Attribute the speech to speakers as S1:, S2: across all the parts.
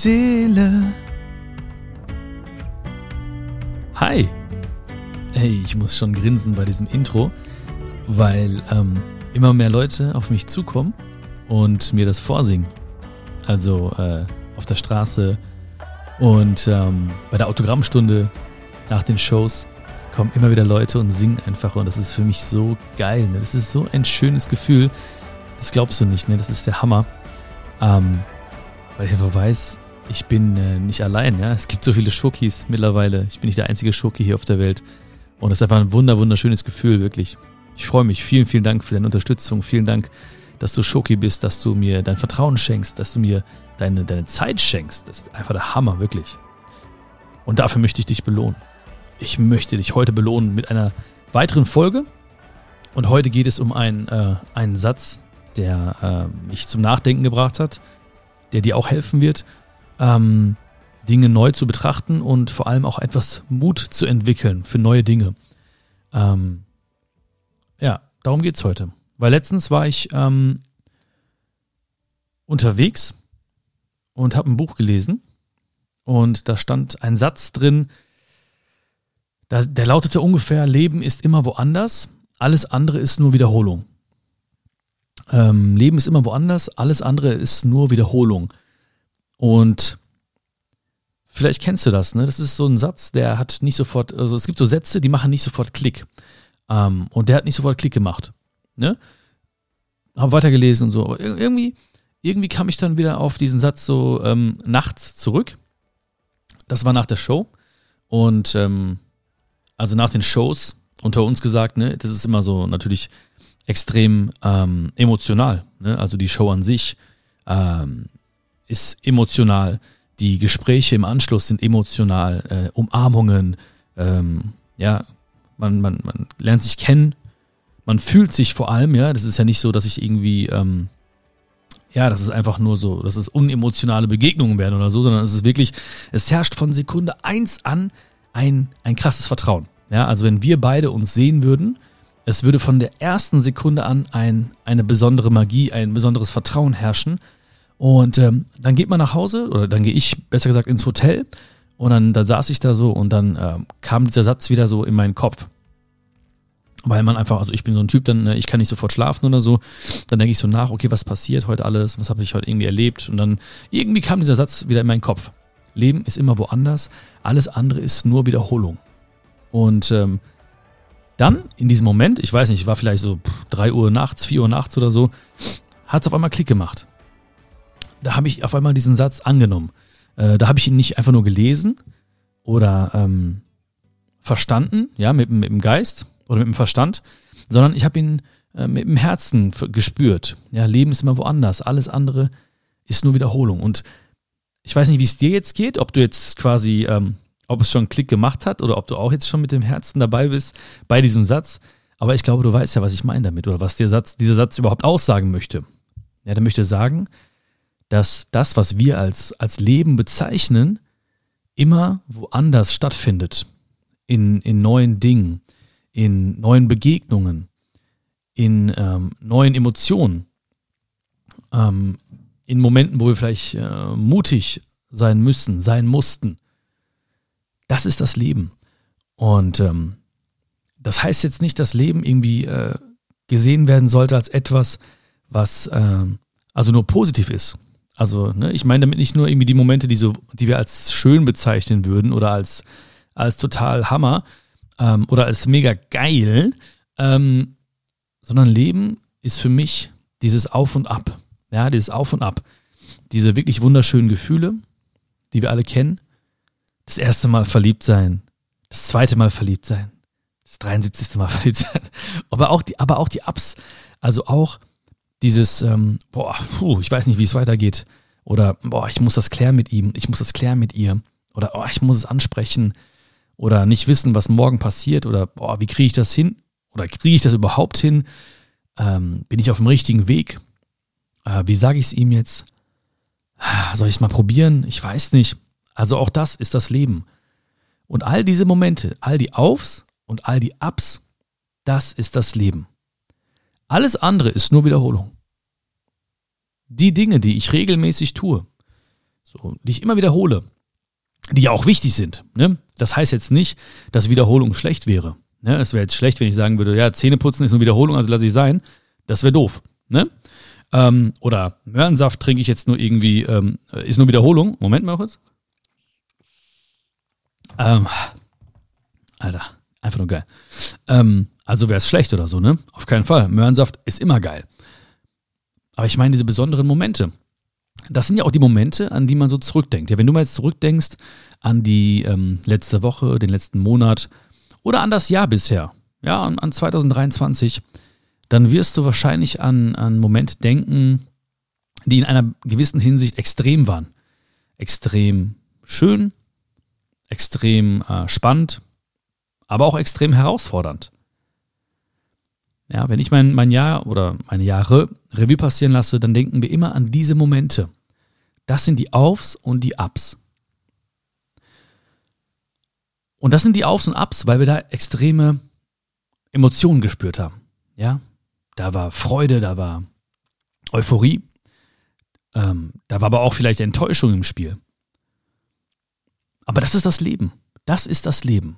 S1: Seele. Hi. Hey, ich muss schon grinsen bei diesem Intro, weil ähm, immer mehr Leute auf mich zukommen und mir das vorsingen. Also äh, auf der Straße und ähm, bei der Autogrammstunde nach den Shows kommen immer wieder Leute und singen einfach und das ist für mich so geil. Ne? Das ist so ein schönes Gefühl. Das glaubst du nicht, ne? Das ist der Hammer. Ähm, weil ich einfach weiß, ich bin äh, nicht allein. Ja? Es gibt so viele Schokis mittlerweile. Ich bin nicht der einzige Schoki hier auf der Welt. Und das ist einfach ein wunder, wunderschönes Gefühl, wirklich. Ich freue mich. Vielen, vielen Dank für deine Unterstützung. Vielen Dank, dass du Schoki bist, dass du mir dein Vertrauen schenkst, dass du mir deine, deine Zeit schenkst. Das ist einfach der Hammer, wirklich. Und dafür möchte ich dich belohnen. Ich möchte dich heute belohnen mit einer weiteren Folge. Und heute geht es um einen, äh, einen Satz, der äh, mich zum Nachdenken gebracht hat, der dir auch helfen wird ähm, Dinge neu zu betrachten und vor allem auch etwas Mut zu entwickeln für neue Dinge. Ähm, ja, darum geht es heute. Weil letztens war ich ähm, unterwegs und habe ein Buch gelesen und da stand ein Satz drin, der, der lautete ungefähr, Leben ist immer woanders, alles andere ist nur Wiederholung. Ähm, Leben ist immer woanders, alles andere ist nur Wiederholung. Und vielleicht kennst du das, ne? Das ist so ein Satz, der hat nicht sofort, also es gibt so Sätze, die machen nicht sofort Klick. Ähm, und der hat nicht sofort Klick gemacht. Ne? Hab weitergelesen und so. Aber irgendwie, irgendwie kam ich dann wieder auf diesen Satz so ähm, nachts zurück. Das war nach der Show. Und ähm, also nach den Shows, unter uns gesagt, ne, das ist immer so natürlich extrem ähm, emotional. Ne? Also die Show an sich ähm, ist emotional. Die Gespräche im Anschluss sind emotional. Äh, Umarmungen, ähm, ja, man, man, man lernt sich kennen. Man fühlt sich vor allem, ja, das ist ja nicht so, dass ich irgendwie, ähm, ja, das ist einfach nur so, dass es unemotionale Begegnungen werden oder so, sondern es ist wirklich, es herrscht von Sekunde eins an ein, ein krasses Vertrauen. Ja, also wenn wir beide uns sehen würden, es würde von der ersten Sekunde an ein, eine besondere Magie, ein besonderes Vertrauen herrschen und ähm, dann geht man nach Hause, oder dann gehe ich besser gesagt ins Hotel. Und dann, dann saß ich da so und dann ähm, kam dieser Satz wieder so in meinen Kopf. Weil man einfach, also ich bin so ein Typ, dann, äh, ich kann nicht sofort schlafen oder so. Dann denke ich so nach, okay, was passiert heute alles? Was habe ich heute irgendwie erlebt? Und dann irgendwie kam dieser Satz wieder in meinen Kopf. Leben ist immer woanders, alles andere ist nur Wiederholung. Und ähm, dann in diesem Moment, ich weiß nicht, war vielleicht so 3 Uhr nachts, 4 Uhr nachts oder so, hat es auf einmal Klick gemacht da habe ich auf einmal diesen Satz angenommen. Äh, da habe ich ihn nicht einfach nur gelesen oder ähm, verstanden, ja, mit, mit dem Geist oder mit dem Verstand, sondern ich habe ihn äh, mit dem Herzen gespürt. Ja, Leben ist immer woanders. Alles andere ist nur Wiederholung. Und ich weiß nicht, wie es dir jetzt geht, ob du jetzt quasi, ähm, ob es schon einen Klick gemacht hat oder ob du auch jetzt schon mit dem Herzen dabei bist bei diesem Satz. Aber ich glaube, du weißt ja, was ich meine damit oder was der Satz, dieser Satz überhaupt aussagen möchte. Ja, der möchte sagen, dass das, was wir als, als Leben bezeichnen, immer woanders stattfindet. In, in neuen Dingen, in neuen Begegnungen, in ähm, neuen Emotionen, ähm, in Momenten, wo wir vielleicht äh, mutig sein müssen, sein mussten. Das ist das Leben. Und ähm, das heißt jetzt nicht, dass Leben irgendwie äh, gesehen werden sollte als etwas, was äh, also nur positiv ist. Also, ne, ich meine damit nicht nur irgendwie die Momente, die so, die wir als schön bezeichnen würden oder als, als total Hammer ähm, oder als mega geil, ähm, sondern Leben ist für mich dieses Auf und Ab. Ja, dieses Auf und Ab. Diese wirklich wunderschönen Gefühle, die wir alle kennen. Das erste Mal verliebt sein, das zweite Mal verliebt sein, das 73. Mal verliebt sein. Aber auch die, aber auch die Ups. Also auch dieses, ähm, boah, puh, ich weiß nicht, wie es weitergeht. Oder, boah, ich muss das klären mit ihm, ich muss das klären mit ihr. Oder, oh, ich muss es ansprechen. Oder nicht wissen, was morgen passiert. Oder, boah, wie kriege ich das hin? Oder kriege ich das überhaupt hin? Ähm, bin ich auf dem richtigen Weg? Äh, wie sage ich es ihm jetzt? Soll ich es mal probieren? Ich weiß nicht. Also auch das ist das Leben. Und all diese Momente, all die Aufs und all die Ups, das ist das Leben. Alles andere ist nur Wiederholung. Die Dinge, die ich regelmäßig tue, so, die ich immer wiederhole, die ja auch wichtig sind. Ne? Das heißt jetzt nicht, dass Wiederholung schlecht wäre. Ne? Es wäre jetzt schlecht, wenn ich sagen würde, ja, Zähneputzen ist nur Wiederholung, also lasse ich sein. Das wäre doof. Ne? Ähm, oder Möhrensaft trinke ich jetzt nur irgendwie, ähm, ist nur Wiederholung. Moment mal kurz. Ähm, Alter, einfach nur geil. Ähm, also wäre es schlecht oder so, ne? Auf keinen Fall. Möhrensaft ist immer geil. Aber ich meine diese besonderen Momente. Das sind ja auch die Momente, an die man so zurückdenkt. Ja, wenn du mal jetzt zurückdenkst an die ähm, letzte Woche, den letzten Monat oder an das Jahr bisher, ja, an, an 2023, dann wirst du wahrscheinlich an, an Momente denken, die in einer gewissen Hinsicht extrem waren. Extrem schön, extrem äh, spannend, aber auch extrem herausfordernd. Ja, wenn ich mein, mein Jahr oder meine Jahre Revue passieren lasse, dann denken wir immer an diese Momente. Das sind die Aufs und die Ups. Und das sind die Aufs und Ups, weil wir da extreme Emotionen gespürt haben. Ja, da war Freude, da war Euphorie, ähm, da war aber auch vielleicht Enttäuschung im Spiel. Aber das ist das Leben. Das ist das Leben.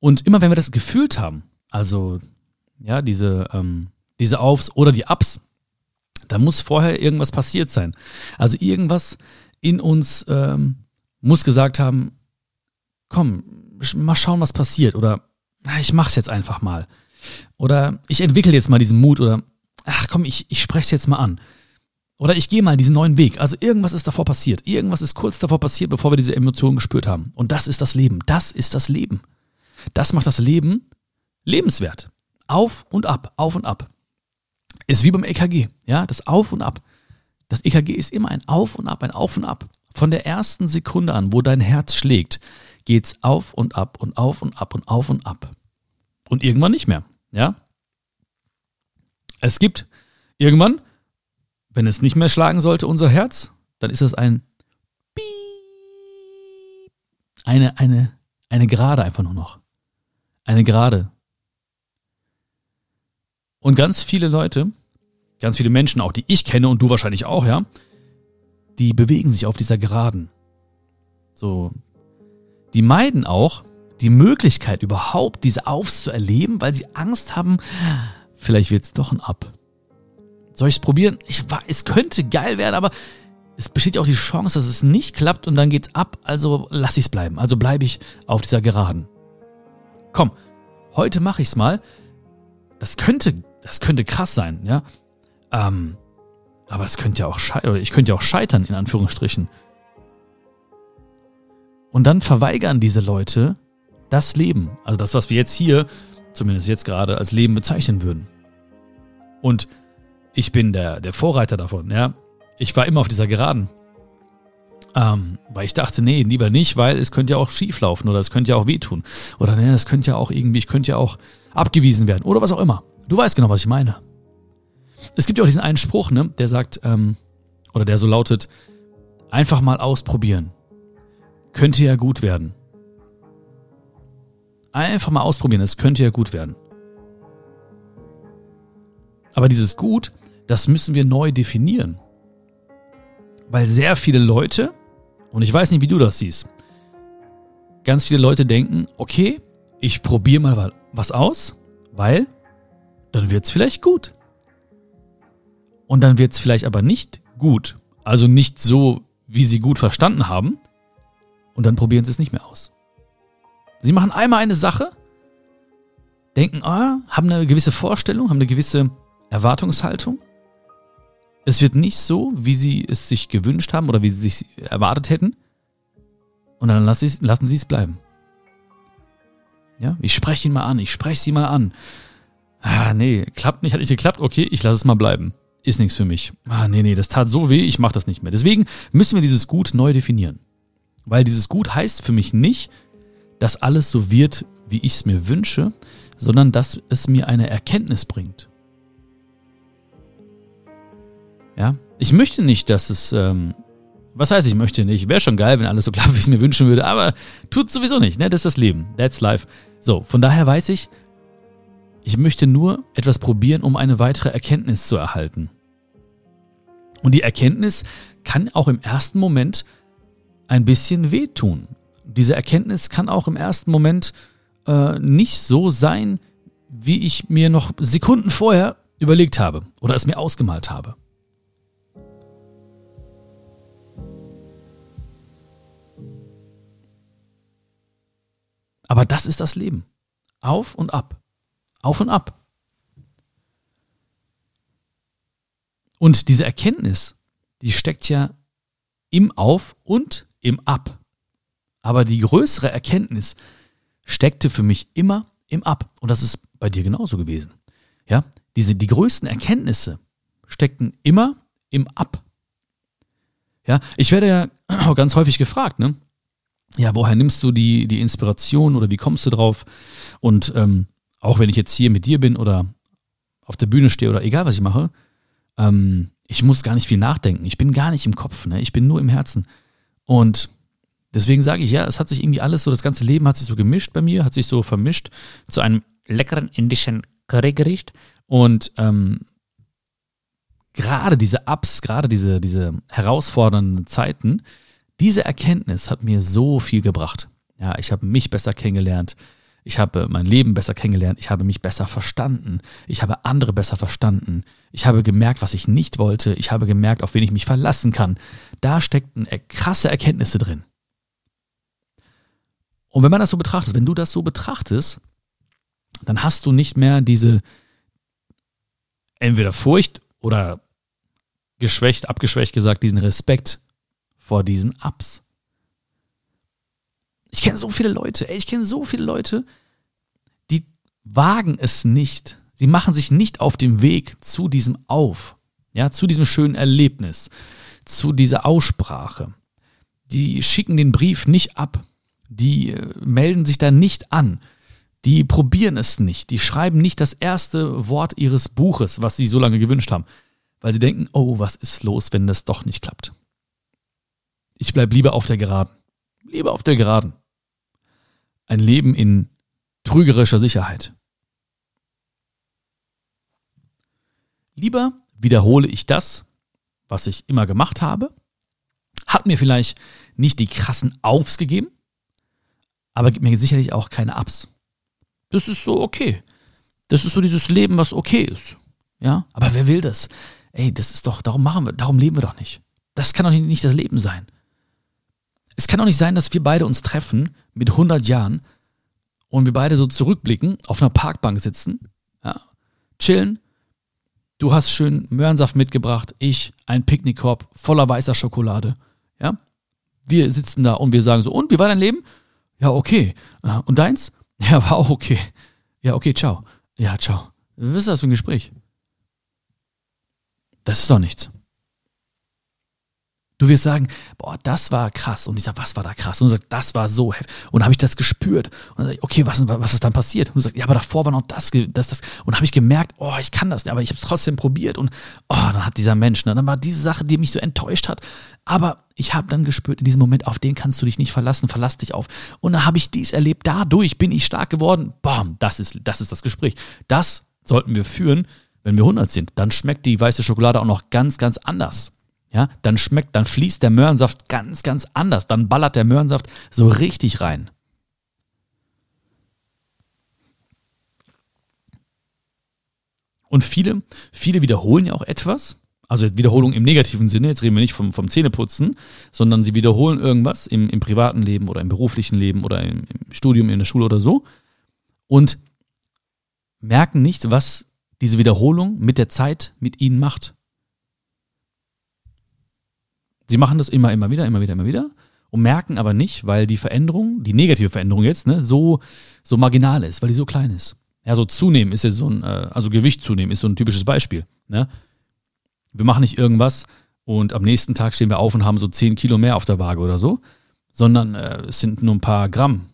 S1: Und immer wenn wir das gefühlt haben, also ja, diese, ähm, diese Aufs oder die Ups, da muss vorher irgendwas passiert sein. Also irgendwas in uns ähm, muss gesagt haben, komm, mal schauen, was passiert. Oder ich mach's jetzt einfach mal. Oder ich entwickle jetzt mal diesen Mut oder ach komm, ich, ich spreche jetzt mal an. Oder ich gehe mal diesen neuen Weg. Also irgendwas ist davor passiert. Irgendwas ist kurz davor passiert, bevor wir diese Emotionen gespürt haben. Und das ist das Leben. Das ist das Leben. Das macht das Leben lebenswert. Auf und ab, auf und ab. Ist wie beim EKG, ja, das Auf und Ab. Das EKG ist immer ein Auf und Ab, ein Auf und Ab. Von der ersten Sekunde an, wo dein Herz schlägt, geht's auf und ab und auf und ab und auf und ab. Und irgendwann nicht mehr, ja? Es gibt irgendwann, wenn es nicht mehr schlagen sollte, unser Herz, dann ist es ein Piep. Eine, eine, eine Gerade einfach nur noch. Eine Gerade. Und ganz viele Leute, ganz viele Menschen auch, die ich kenne und du wahrscheinlich auch, ja, die bewegen sich auf dieser Geraden. So. Die meiden auch die Möglichkeit überhaupt, diese Aufs zu erleben, weil sie Angst haben, vielleicht wird es doch ein Ab. Soll ich es probieren? Ich, es könnte geil werden, aber es besteht ja auch die Chance, dass es nicht klappt und dann geht's ab, also lass ich es bleiben. Also bleibe ich auf dieser Geraden. Komm, heute mache ich es mal. Das könnte, das könnte krass sein, ja. Ähm, aber es könnte ja auch scheitern, ich könnte ja auch scheitern, in Anführungsstrichen. Und dann verweigern diese Leute das Leben. Also das, was wir jetzt hier, zumindest jetzt gerade, als Leben bezeichnen würden. Und ich bin der, der Vorreiter davon, ja. Ich war immer auf dieser Geraden. Ähm, weil ich dachte, nee, lieber nicht, weil es könnte ja auch schief laufen oder es könnte ja auch wehtun. Oder nee, es könnte ja auch irgendwie, ich könnte ja auch abgewiesen werden oder was auch immer. Du weißt genau, was ich meine. Es gibt ja auch diesen einen Spruch, ne, der sagt, ähm, oder der so lautet, einfach mal ausprobieren. Könnte ja gut werden. Einfach mal ausprobieren, es könnte ja gut werden. Aber dieses Gut, das müssen wir neu definieren. Weil sehr viele Leute, und ich weiß nicht, wie du das siehst, ganz viele Leute denken, okay, ich probiere mal was aus, weil dann wird es vielleicht gut. Und dann wird es vielleicht aber nicht gut. Also nicht so, wie sie gut verstanden haben. Und dann probieren sie es nicht mehr aus. Sie machen einmal eine Sache, denken, ah, haben eine gewisse Vorstellung, haben eine gewisse Erwartungshaltung. Es wird nicht so, wie sie es sich gewünscht haben oder wie sie sich erwartet hätten. Und dann lassen sie es bleiben. Ja, ich spreche ihn mal an, ich spreche sie mal an. Ah, nee, klappt nicht, hat nicht geklappt, okay, ich lasse es mal bleiben ist nichts für mich. Ah, nee, nee, das tat so weh, ich mache das nicht mehr. Deswegen müssen wir dieses Gut neu definieren. Weil dieses Gut heißt für mich nicht, dass alles so wird, wie ich es mir wünsche, sondern dass es mir eine Erkenntnis bringt. Ja, ich möchte nicht, dass es, ähm, was heißt ich möchte nicht? Wäre schon geil, wenn alles so klappt, wie ich es mir wünschen würde, aber tut sowieso nicht, ne? Das ist das Leben. That's life. So, von daher weiß ich, ich möchte nur etwas probieren, um eine weitere Erkenntnis zu erhalten. Und die Erkenntnis kann auch im ersten Moment ein bisschen wehtun. Diese Erkenntnis kann auch im ersten Moment äh, nicht so sein, wie ich mir noch Sekunden vorher überlegt habe oder es mir ausgemalt habe. Aber das ist das Leben. Auf und ab. Auf und ab. Und diese Erkenntnis, die steckt ja im Auf und im Ab. Aber die größere Erkenntnis steckte für mich immer im Ab. Und das ist bei dir genauso gewesen. Ja, diese, die größten Erkenntnisse steckten immer im Ab. Ja, ich werde ja auch ganz häufig gefragt, ne? Ja, woher nimmst du die, die Inspiration oder wie kommst du drauf? Und ähm, auch wenn ich jetzt hier mit dir bin oder auf der Bühne stehe oder egal was ich mache, ähm, ich muss gar nicht viel nachdenken. Ich bin gar nicht im Kopf, ne? ich bin nur im Herzen. Und deswegen sage ich, ja, es hat sich irgendwie alles so, das ganze Leben hat sich so gemischt bei mir, hat sich so vermischt zu einem leckeren indischen Currygericht. Und ähm, gerade diese Ups, gerade diese, diese herausfordernden Zeiten, diese Erkenntnis hat mir so viel gebracht. Ja, ich habe mich besser kennengelernt. Ich habe mein Leben besser kennengelernt. Ich habe mich besser verstanden. Ich habe andere besser verstanden. Ich habe gemerkt, was ich nicht wollte. Ich habe gemerkt, auf wen ich mich verlassen kann. Da steckten krasse Erkenntnisse drin. Und wenn man das so betrachtet, wenn du das so betrachtest, dann hast du nicht mehr diese entweder Furcht oder geschwächt, abgeschwächt gesagt, diesen Respekt vor diesen Ups. Ich kenne so viele Leute, ey, ich kenne so viele Leute, die wagen es nicht. Sie machen sich nicht auf dem Weg zu diesem Auf, ja, zu diesem schönen Erlebnis, zu dieser Aussprache. Die schicken den Brief nicht ab. Die äh, melden sich da nicht an. Die probieren es nicht. Die schreiben nicht das erste Wort ihres Buches, was sie so lange gewünscht haben, weil sie denken, oh, was ist los, wenn das doch nicht klappt. Ich bleibe lieber auf der Geraden. Lieber auf der Geraden. Ein Leben in trügerischer Sicherheit. Lieber wiederhole ich das, was ich immer gemacht habe, hat mir vielleicht nicht die krassen Aufs gegeben, aber gibt mir sicherlich auch keine Ups. Das ist so okay. Das ist so dieses Leben, was okay ist. Ja, aber wer will das? Ey, das ist doch, darum machen wir, darum leben wir doch nicht. Das kann doch nicht das Leben sein. Es kann doch nicht sein, dass wir beide uns treffen mit 100 Jahren und wir beide so zurückblicken, auf einer Parkbank sitzen, ja, chillen. Du hast schön Möhrensaft mitgebracht, ich ein Picknickkorb voller weißer Schokolade. Ja, wir sitzen da und wir sagen so, und wie war dein Leben? Ja, okay. Und deins? Ja, war auch okay. Ja, okay, ciao. Ja, ciao. Was ist das für ein Gespräch? Das ist doch nichts. Du wirst sagen, boah, das war krass. Und ich sage, was war da krass? Und du sagst, das war so heftig. Und habe ich das gespürt. Und dann sage ich, okay, was, was ist dann passiert? Und du sagst, ja, aber davor war noch das, das, das. Und habe ich gemerkt, oh, ich kann das nicht, aber ich habe es trotzdem probiert. Und oh, dann hat dieser Mensch, ne, dann war diese Sache, die mich so enttäuscht hat. Aber ich habe dann gespürt, in diesem Moment, auf den kannst du dich nicht verlassen, verlass dich auf. Und dann habe ich dies erlebt, dadurch bin ich stark geworden. Bam, das ist, das ist das Gespräch. Das sollten wir führen, wenn wir 100 sind. Dann schmeckt die weiße Schokolade auch noch ganz, ganz anders ja, dann schmeckt, dann fließt der Möhrensaft ganz, ganz anders. Dann ballert der Möhrensaft so richtig rein. Und viele, viele wiederholen ja auch etwas. Also Wiederholung im negativen Sinne, jetzt reden wir nicht vom, vom Zähneputzen, sondern sie wiederholen irgendwas im, im privaten Leben oder im beruflichen Leben oder im, im Studium, in der Schule oder so und merken nicht, was diese Wiederholung mit der Zeit mit ihnen macht. Sie machen das immer, immer wieder, immer wieder, immer wieder und merken aber nicht, weil die Veränderung, die negative Veränderung jetzt, ne, so, so marginal ist, weil die so klein ist. Ja, so zunehmen ist ja so ein, äh, also Gewicht zunehmen ist so ein typisches Beispiel. Ne? Wir machen nicht irgendwas und am nächsten Tag stehen wir auf und haben so 10 Kilo mehr auf der Waage oder so, sondern äh, es sind nur ein paar Gramm.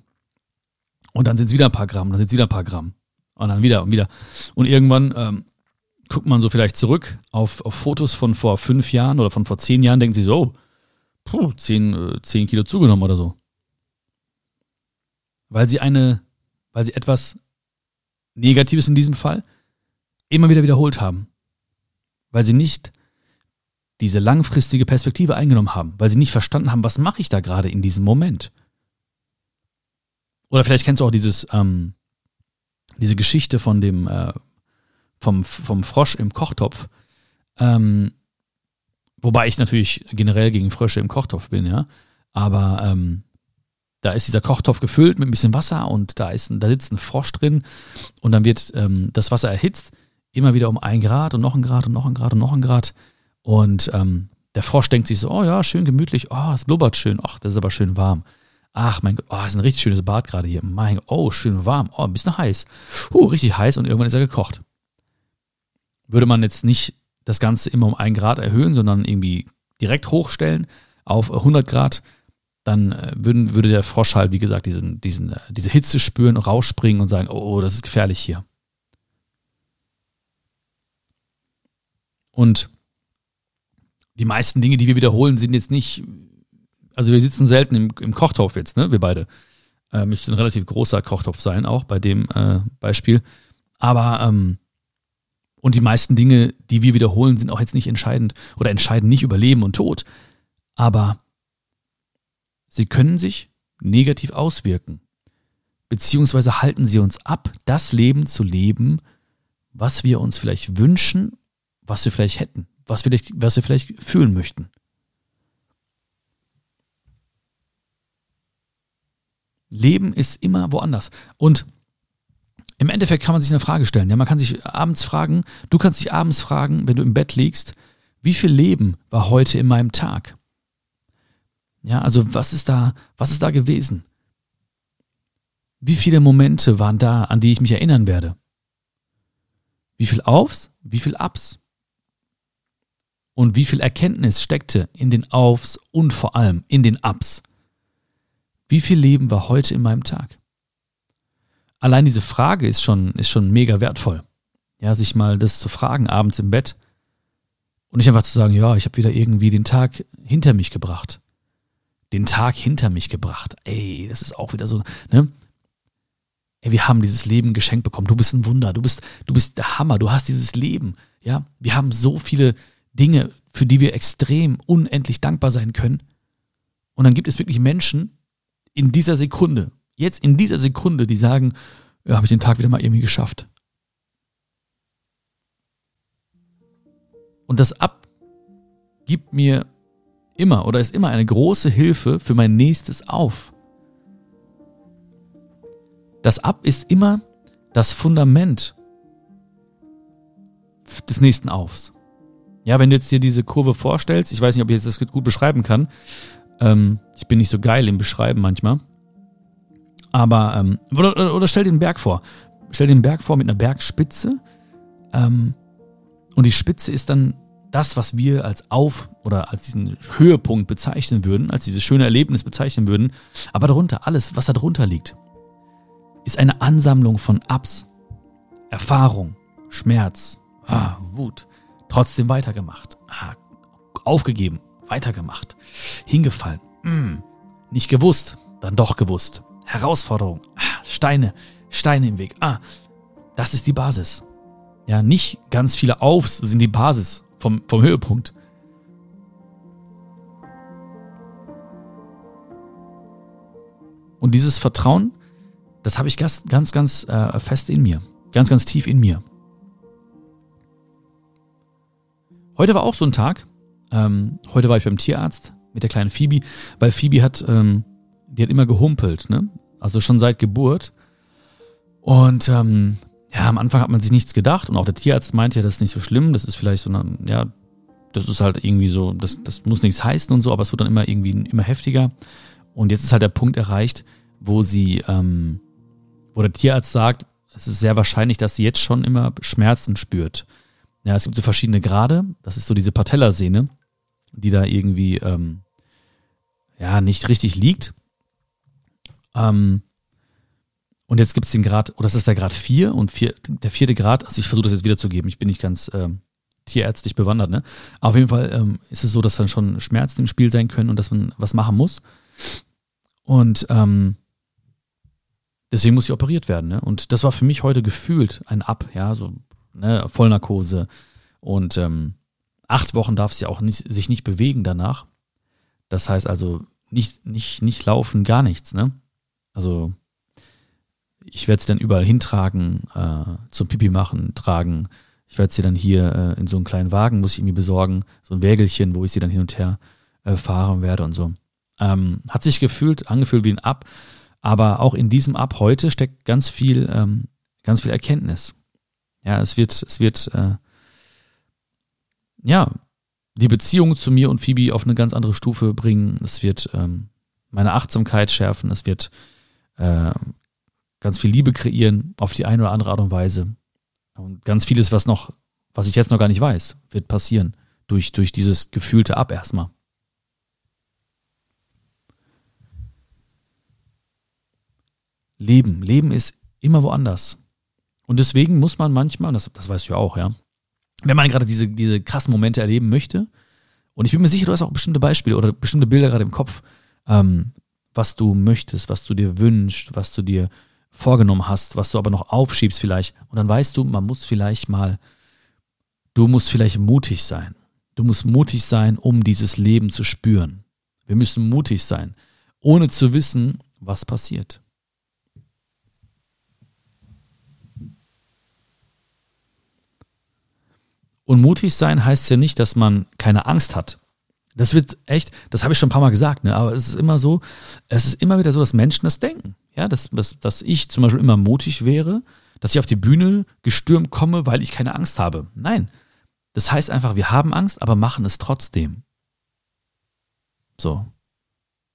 S1: Und dann sind es wieder ein paar Gramm, dann sind es wieder ein paar Gramm. Und dann wieder und wieder. Und irgendwann ähm, guckt man so vielleicht zurück auf, auf Fotos von vor fünf Jahren oder von vor zehn Jahren, denkt sich so, oh, puh, zehn, äh, zehn Kilo zugenommen oder so. Weil sie eine, weil sie etwas Negatives in diesem Fall immer wieder wiederholt haben. Weil sie nicht diese langfristige Perspektive eingenommen haben, weil sie nicht verstanden haben, was mache ich da gerade in diesem Moment. Oder vielleicht kennst du auch dieses, ähm, diese Geschichte von dem, äh, vom, vom Frosch im Kochtopf. Ähm, wobei ich natürlich generell gegen Frösche im Kochtopf bin, ja. Aber ähm, da ist dieser Kochtopf gefüllt mit ein bisschen Wasser und da, ist, da sitzt ein Frosch drin und dann wird ähm, das Wasser erhitzt, immer wieder um ein Grad und noch ein Grad und noch ein Grad und noch ein Grad. Und ähm, der Frosch denkt sich so, oh ja, schön gemütlich, oh, es blubbert schön, ach, das ist aber schön warm. Ach mein Gott, oh, ist ein richtig schönes Bad gerade hier. Mein Gott, oh, schön warm, oh, ein bisschen heiß. Uh, richtig heiß und irgendwann ist er gekocht. Würde man jetzt nicht das Ganze immer um ein Grad erhöhen, sondern irgendwie direkt hochstellen auf 100 Grad, dann äh, würden, würde der Frosch halt, wie gesagt, diesen, diesen, äh, diese Hitze spüren, rausspringen und sagen, oh, das ist gefährlich hier. Und die meisten Dinge, die wir wiederholen, sind jetzt nicht, also wir sitzen selten im, im Kochtopf jetzt, ne, wir beide. Äh, müsste ein relativ großer Kochtopf sein, auch bei dem äh, Beispiel. Aber ähm, und die meisten Dinge, die wir wiederholen, sind auch jetzt nicht entscheidend oder entscheiden nicht über Leben und Tod. Aber sie können sich negativ auswirken. Beziehungsweise halten sie uns ab, das Leben zu leben, was wir uns vielleicht wünschen, was wir vielleicht hätten, was wir, was wir vielleicht fühlen möchten. Leben ist immer woanders. Und im Endeffekt kann man sich eine Frage stellen. Ja, man kann sich abends fragen, du kannst dich abends fragen, wenn du im Bett liegst, wie viel Leben war heute in meinem Tag? Ja, also was ist da, was ist da gewesen? Wie viele Momente waren da, an die ich mich erinnern werde? Wie viel Aufs, wie viel Abs? Und wie viel Erkenntnis steckte in den Aufs und vor allem in den Abs? Wie viel Leben war heute in meinem Tag? Allein diese Frage ist schon, ist schon mega wertvoll. Ja, sich mal das zu fragen abends im Bett und nicht einfach zu sagen, ja, ich habe wieder irgendwie den Tag hinter mich gebracht. Den Tag hinter mich gebracht. Ey, das ist auch wieder so, ne? Ey, wir haben dieses Leben geschenkt bekommen. Du bist ein Wunder. Du bist, du bist der Hammer. Du hast dieses Leben. Ja, wir haben so viele Dinge, für die wir extrem unendlich dankbar sein können. Und dann gibt es wirklich Menschen in dieser Sekunde, jetzt in dieser Sekunde, die sagen, ja, habe ich den Tag wieder mal irgendwie geschafft. Und das Ab gibt mir immer oder ist immer eine große Hilfe für mein nächstes Auf. Das Ab ist immer das Fundament des nächsten Aufs. Ja, wenn du jetzt dir diese Kurve vorstellst, ich weiß nicht, ob ich das gut beschreiben kann. Ähm, ich bin nicht so geil im Beschreiben manchmal. Aber, ähm, oder, oder stell dir den Berg vor. Stell dir den Berg vor mit einer Bergspitze. Ähm, und die Spitze ist dann das, was wir als Auf- oder als diesen Höhepunkt bezeichnen würden, als dieses schöne Erlebnis bezeichnen würden. Aber darunter, alles, was da drunter liegt, ist eine Ansammlung von Ups, Erfahrung, Schmerz, ah, Wut, trotzdem weitergemacht, ah, aufgegeben, weitergemacht, hingefallen, mm, nicht gewusst, dann doch gewusst, Herausforderung, ah, Steine, Steine im Weg. Ah, das ist die Basis. Ja, nicht ganz viele Aufs sind die Basis vom, vom Höhepunkt. Und dieses Vertrauen, das habe ich ganz, ganz, ganz äh, fest in mir. Ganz, ganz tief in mir. Heute war auch so ein Tag. Ähm, heute war ich beim Tierarzt mit der kleinen Phoebe, weil Phoebe hat ähm, die hat immer gehumpelt, ne? Also schon seit Geburt. Und ähm, ja, am Anfang hat man sich nichts gedacht und auch der Tierarzt meinte ja, das ist nicht so schlimm, das ist vielleicht so eine, ja, das ist halt irgendwie so, das, das muss nichts heißen und so, aber es wird dann immer irgendwie immer heftiger. Und jetzt ist halt der Punkt erreicht, wo sie, ähm, wo der Tierarzt sagt, es ist sehr wahrscheinlich, dass sie jetzt schon immer Schmerzen spürt. Ja, es gibt so verschiedene Grade. Das ist so diese Patellasehne, die da irgendwie ähm, ja nicht richtig liegt. Ähm, und jetzt gibt es den Grad, oder das ist der Grad 4 und vier, der vierte Grad, also ich versuche das jetzt wiederzugeben, ich bin nicht ganz ähm, tierärztlich bewandert, ne? Aber auf jeden Fall ähm, ist es so, dass dann schon Schmerzen im Spiel sein können und dass man was machen muss. Und ähm, deswegen muss sie operiert werden, ne? Und das war für mich heute gefühlt ein Ab, ja, so ne, Vollnarkose und ähm, acht Wochen darf sie auch nicht, sich nicht bewegen danach. Das heißt also nicht, nicht, nicht laufen, gar nichts. Ne? Also ich werde sie dann überall hintragen, äh, zum Pipi machen, tragen. Ich werde sie dann hier äh, in so einen kleinen Wagen, muss ich irgendwie besorgen, so ein Wägelchen, wo ich sie dann hin und her äh, fahren werde und so. Ähm, hat sich gefühlt, angefühlt wie ein Ab, aber auch in diesem Ab heute steckt ganz viel, ähm, ganz viel Erkenntnis. Ja, es wird, es wird, äh, ja, die Beziehung zu mir und Phoebe auf eine ganz andere Stufe bringen. Es wird ähm, meine Achtsamkeit schärfen. Es wird äh, ganz viel Liebe kreieren auf die eine oder andere Art und Weise. Und ganz vieles, was noch, was ich jetzt noch gar nicht weiß, wird passieren durch, durch dieses gefühlte Ab erstmal. Leben. Leben ist immer woanders. Und deswegen muss man manchmal, das, das weißt du ja auch, ja, wenn man gerade diese, diese krassen Momente erleben möchte, und ich bin mir sicher, du hast auch bestimmte Beispiele oder bestimmte Bilder gerade im Kopf, ähm, was du möchtest, was du dir wünschst, was du dir vorgenommen hast, was du aber noch aufschiebst vielleicht. Und dann weißt du, man muss vielleicht mal, du musst vielleicht mutig sein. Du musst mutig sein, um dieses Leben zu spüren. Wir müssen mutig sein, ohne zu wissen, was passiert. Und mutig sein heißt ja nicht, dass man keine Angst hat. Das wird echt, das habe ich schon ein paar Mal gesagt, ne? aber es ist immer so, es ist immer wieder so, dass Menschen das denken. Ja, dass, dass, dass ich zum Beispiel immer mutig wäre, dass ich auf die Bühne gestürmt komme, weil ich keine Angst habe. Nein. Das heißt einfach, wir haben Angst, aber machen es trotzdem. So.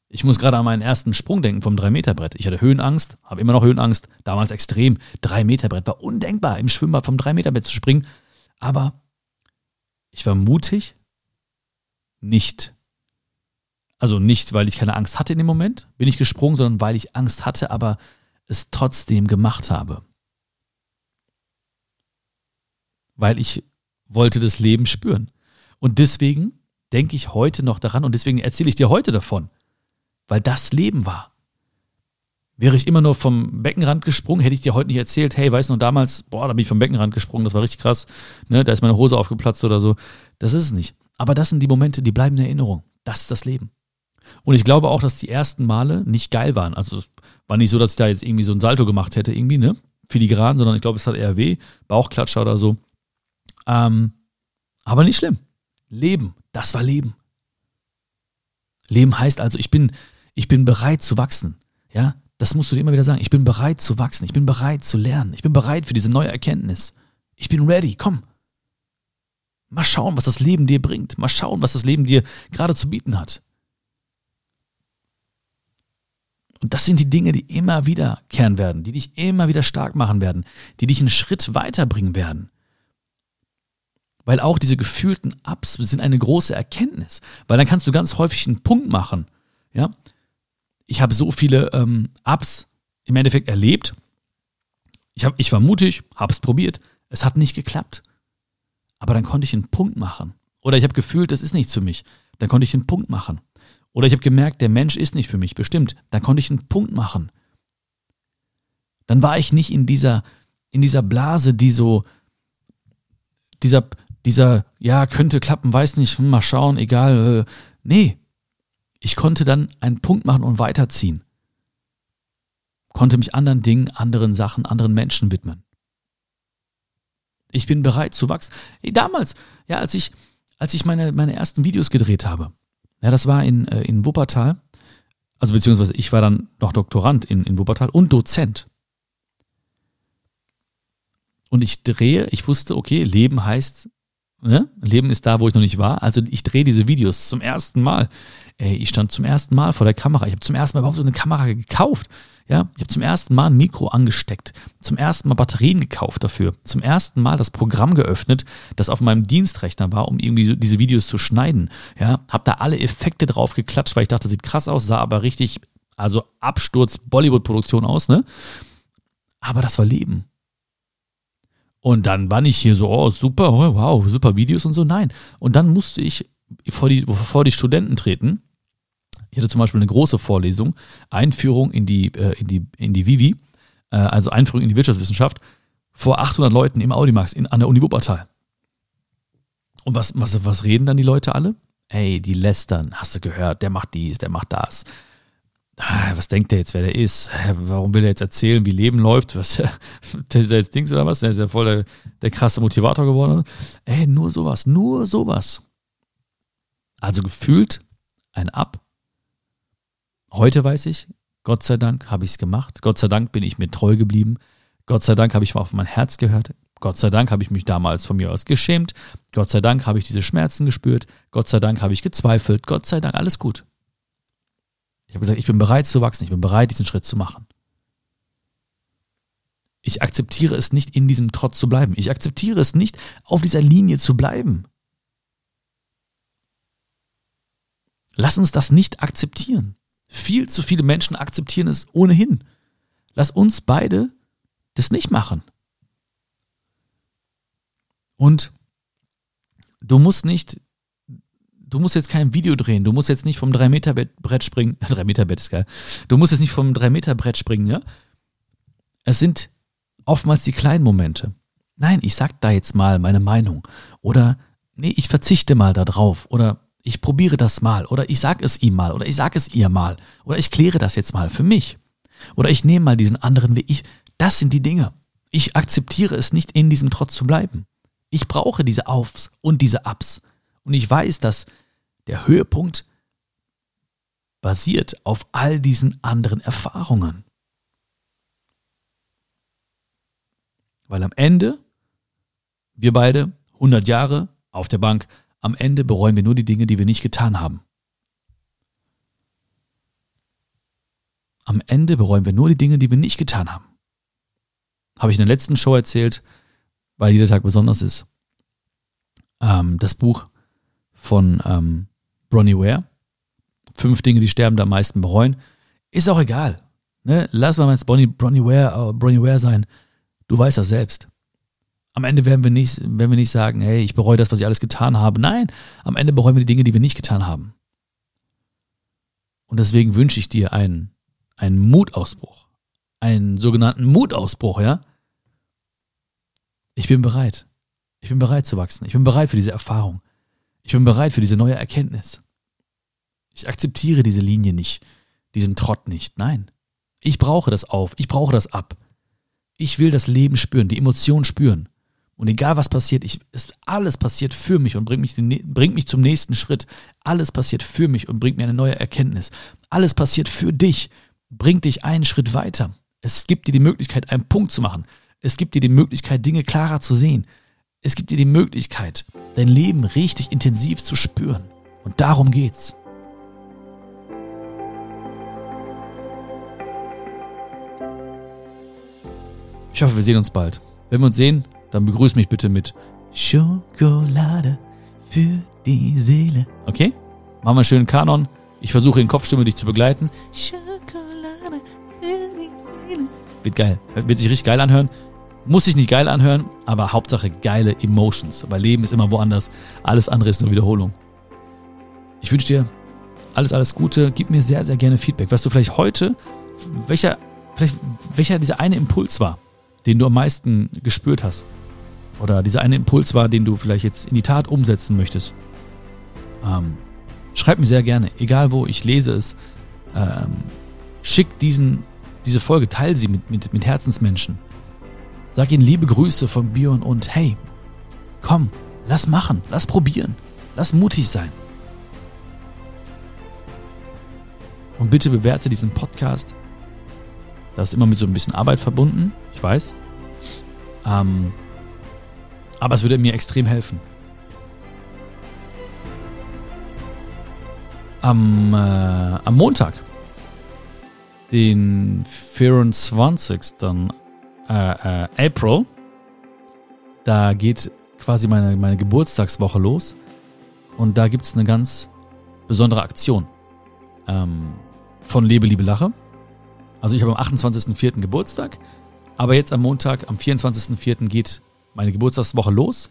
S1: Ich muss gerade an meinen ersten Sprung denken vom 3-Meter-Brett. Ich hatte Höhenangst, habe immer noch Höhenangst, damals extrem. 3-Meter-Brett war undenkbar, im Schwimmbad vom 3-Meter-Brett zu springen. Aber ich war mutig, nicht. Also nicht, weil ich keine Angst hatte in dem Moment, bin ich gesprungen, sondern weil ich Angst hatte, aber es trotzdem gemacht habe. Weil ich wollte das Leben spüren. Und deswegen denke ich heute noch daran und deswegen erzähle ich dir heute davon, weil das Leben war. Wäre ich immer nur vom Beckenrand gesprungen, hätte ich dir heute nicht erzählt, hey, weißt du damals, boah, da bin ich vom Beckenrand gesprungen, das war richtig krass, ne, da ist meine Hose aufgeplatzt oder so. Das ist es nicht. Aber das sind die Momente, die bleiben in Erinnerung. Das ist das Leben. Und ich glaube auch, dass die ersten Male nicht geil waren. Also es war nicht so, dass ich da jetzt irgendwie so ein Salto gemacht hätte, irgendwie, ne? Filigran, sondern ich glaube, es hat eher weh, Bauchklatscher oder so. Ähm, aber nicht schlimm. Leben, das war Leben. Leben heißt also, ich bin, ich bin bereit zu wachsen. Ja, das musst du dir immer wieder sagen. Ich bin bereit zu wachsen. Ich bin bereit zu lernen. Ich bin bereit für diese neue Erkenntnis. Ich bin ready. Komm. Mal schauen, was das Leben dir bringt. Mal schauen, was das Leben dir gerade zu bieten hat. Und das sind die Dinge, die immer wiederkehren werden, die dich immer wieder stark machen werden, die dich einen Schritt weiterbringen werden. Weil auch diese gefühlten Ups sind eine große Erkenntnis. Weil dann kannst du ganz häufig einen Punkt machen. Ja, ich habe so viele ähm, Ups im Endeffekt erlebt. Ich, hab, ich war mutig, habe es probiert, es hat nicht geklappt. Aber dann konnte ich einen Punkt machen. Oder ich habe gefühlt, das ist nichts für mich. Dann konnte ich einen Punkt machen. Oder ich habe gemerkt, der Mensch ist nicht für mich bestimmt. Dann konnte ich einen Punkt machen. Dann war ich nicht in dieser, in dieser Blase, die so, dieser, dieser, ja, könnte klappen, weiß nicht, hm, mal schauen, egal. Äh, nee, ich konnte dann einen Punkt machen und weiterziehen. Konnte mich anderen Dingen, anderen Sachen, anderen Menschen widmen. Ich bin bereit zu wachsen. Damals, ja, als ich, als ich meine, meine ersten Videos gedreht habe, ja, das war in, äh, in Wuppertal, also beziehungsweise ich war dann noch Doktorand in, in Wuppertal und Dozent. Und ich drehe, ich wusste, okay, Leben heißt, ne? Leben ist da, wo ich noch nicht war. Also ich drehe diese Videos zum ersten Mal. Ey, ich stand zum ersten Mal vor der Kamera. Ich habe zum ersten Mal überhaupt so eine Kamera gekauft. Ja, ich habe zum ersten Mal ein Mikro angesteckt, zum ersten Mal Batterien gekauft dafür, zum ersten Mal das Programm geöffnet, das auf meinem Dienstrechner war, um irgendwie so diese Videos zu schneiden. Ja, habe da alle Effekte drauf geklatscht, weil ich dachte, das sieht krass aus, sah aber richtig, also Absturz Bollywood-Produktion aus, ne? Aber das war Leben. Und dann war ich hier so, oh, super, oh, wow, super Videos und so. Nein. Und dann musste ich vor die, vor die Studenten treten ich hatte zum Beispiel eine große Vorlesung, Einführung in die, äh, in die, in die Vivi, äh, also Einführung in die Wirtschaftswissenschaft, vor 800 Leuten im Audimax in, an der Uni Wuppertal. Und was, was, was reden dann die Leute alle? Ey, die lästern, hast du gehört, der macht dies, der macht das. Ah, was denkt der jetzt, wer der ist? Warum will er jetzt erzählen, wie Leben läuft? Was, der ist jetzt Dings oder was? Der ist ja voll der, der krasse Motivator geworden. Ey, nur sowas, nur sowas. Also gefühlt ein Ab. Heute weiß ich, Gott sei Dank habe ich es gemacht. Gott sei Dank bin ich mir treu geblieben. Gott sei Dank habe ich mal auf mein Herz gehört. Gott sei Dank habe ich mich damals von mir aus geschämt. Gott sei Dank habe ich diese Schmerzen gespürt. Gott sei Dank habe ich gezweifelt. Gott sei Dank, alles gut. Ich habe gesagt, ich bin bereit zu wachsen. Ich bin bereit, diesen Schritt zu machen. Ich akzeptiere es nicht, in diesem Trotz zu bleiben. Ich akzeptiere es nicht, auf dieser Linie zu bleiben. Lass uns das nicht akzeptieren. Viel zu viele Menschen akzeptieren es ohnehin. Lass uns beide das nicht machen. Und du musst nicht, du musst jetzt kein Video drehen, du musst jetzt nicht vom 3-Meter-Brett springen, 3-Meter-Bett ist geil, du musst jetzt nicht vom 3-Meter-Brett springen, ja? Es sind oftmals die kleinen Momente. Nein, ich sag da jetzt mal meine Meinung. Oder, nee, ich verzichte mal da drauf. Oder ich probiere das mal. Oder ich sag es ihm mal. Oder ich sag es ihr mal. Oder ich kläre das jetzt mal für mich. Oder ich nehme mal diesen anderen Weg. Ich, das sind die Dinge. Ich akzeptiere es nicht, in diesem Trotz zu bleiben. Ich brauche diese Aufs und diese Ups. Und ich weiß, dass der Höhepunkt basiert auf all diesen anderen Erfahrungen. Weil am Ende, wir beide, 100 Jahre auf der Bank, am Ende bereuen wir nur die Dinge, die wir nicht getan haben. Am Ende bereuen wir nur die Dinge, die wir nicht getan haben. Habe ich in der letzten Show erzählt, weil jeder Tag besonders ist. Ähm, das Buch von ähm, Bronnie Ware. Fünf Dinge, die Sterbende am meisten bereuen. Ist auch egal. Ne? Lass mal jetzt Bonnie, Bronnie, Ware, Bronnie Ware sein. Du weißt das selbst. Am Ende werden wir, nicht, werden wir nicht sagen, hey, ich bereue das, was ich alles getan habe. Nein, am Ende bereuen wir die Dinge, die wir nicht getan haben. Und deswegen wünsche ich dir einen, einen Mutausbruch. Einen sogenannten Mutausbruch, ja? Ich bin bereit. Ich bin bereit zu wachsen. Ich bin bereit für diese Erfahrung. Ich bin bereit für diese neue Erkenntnis. Ich akzeptiere diese Linie nicht, diesen Trott nicht. Nein. Ich brauche das auf. Ich brauche das ab. Ich will das Leben spüren, die Emotionen spüren. Und egal was passiert, ich, es, alles passiert für mich und bringt mich, bringt mich zum nächsten Schritt. Alles passiert für mich und bringt mir eine neue Erkenntnis. Alles passiert für dich, bringt dich einen Schritt weiter. Es gibt dir die Möglichkeit, einen Punkt zu machen. Es gibt dir die Möglichkeit, Dinge klarer zu sehen. Es gibt dir die Möglichkeit, dein Leben richtig intensiv zu spüren. Und darum geht's. Ich hoffe, wir sehen uns bald. Wenn wir uns sehen, dann begrüß mich bitte mit Schokolade für die Seele. Okay? Machen wir einen schönen Kanon. Ich versuche in Kopfstimme dich zu begleiten. Schokolade für die Seele. Wird geil. Wird sich richtig geil anhören. Muss sich nicht geil anhören, aber Hauptsache geile Emotions, weil Leben ist immer woanders. Alles andere ist nur Wiederholung. Ich wünsche dir alles, alles Gute. Gib mir sehr, sehr gerne Feedback, was du vielleicht heute, welcher, vielleicht, welcher dieser eine Impuls war, den du am meisten gespürt hast. Oder dieser eine Impuls war, den du vielleicht jetzt in die Tat umsetzen möchtest. Ähm, schreib mir sehr gerne, egal wo, ich lese es. Ähm, schick diesen, diese Folge, teile sie mit, mit, mit Herzensmenschen. Sag ihnen liebe Grüße von Björn und hey, komm, lass machen, lass probieren, lass mutig sein. Und bitte bewerte diesen Podcast. Das ist immer mit so ein bisschen Arbeit verbunden, ich weiß. Ähm, aber es würde mir extrem helfen. Am, äh, am Montag, den 24. Dann äh, äh, April. Da geht quasi meine, meine Geburtstagswoche los. Und da gibt es eine ganz besondere Aktion ähm, von Lebe, Liebe, Lache. Also ich habe am 28.04. Geburtstag. Aber jetzt am Montag, am 24.04. geht meine Geburtstagswoche los.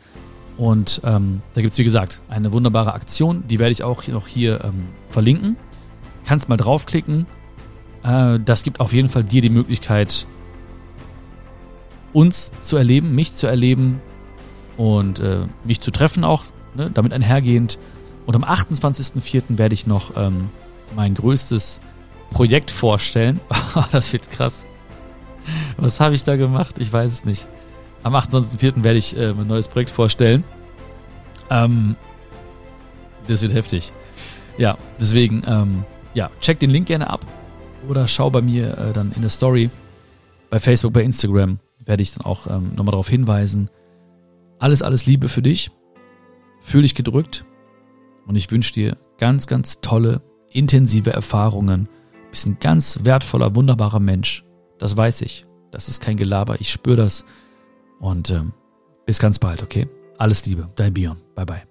S1: Und ähm, da gibt es, wie gesagt, eine wunderbare Aktion. Die werde ich auch noch hier ähm, verlinken. Kannst mal draufklicken. Äh, das gibt auf jeden Fall dir die Möglichkeit, uns zu erleben, mich zu erleben und äh, mich zu treffen auch. ne, damit einhergehend. Und am 28.04. werde ich noch ähm, mein größtes Projekt vorstellen. das wird krass. Was habe ich da gemacht? Ich weiß es nicht. Am 28.04. werde ich äh, mein neues Projekt vorstellen. Ähm, das wird heftig. Ja, deswegen, ähm, ja, check den Link gerne ab oder schau bei mir äh, dann in der Story bei Facebook, bei Instagram werde ich dann auch ähm, nochmal darauf hinweisen. Alles, alles Liebe für dich. Fühl dich gedrückt und ich wünsche dir ganz, ganz tolle, intensive Erfahrungen. Du bist ein ganz wertvoller, wunderbarer Mensch. Das weiß ich. Das ist kein Gelaber. Ich spüre das. Und ähm, bis ganz bald, okay? Alles Liebe. Dein Bion. Bye, bye.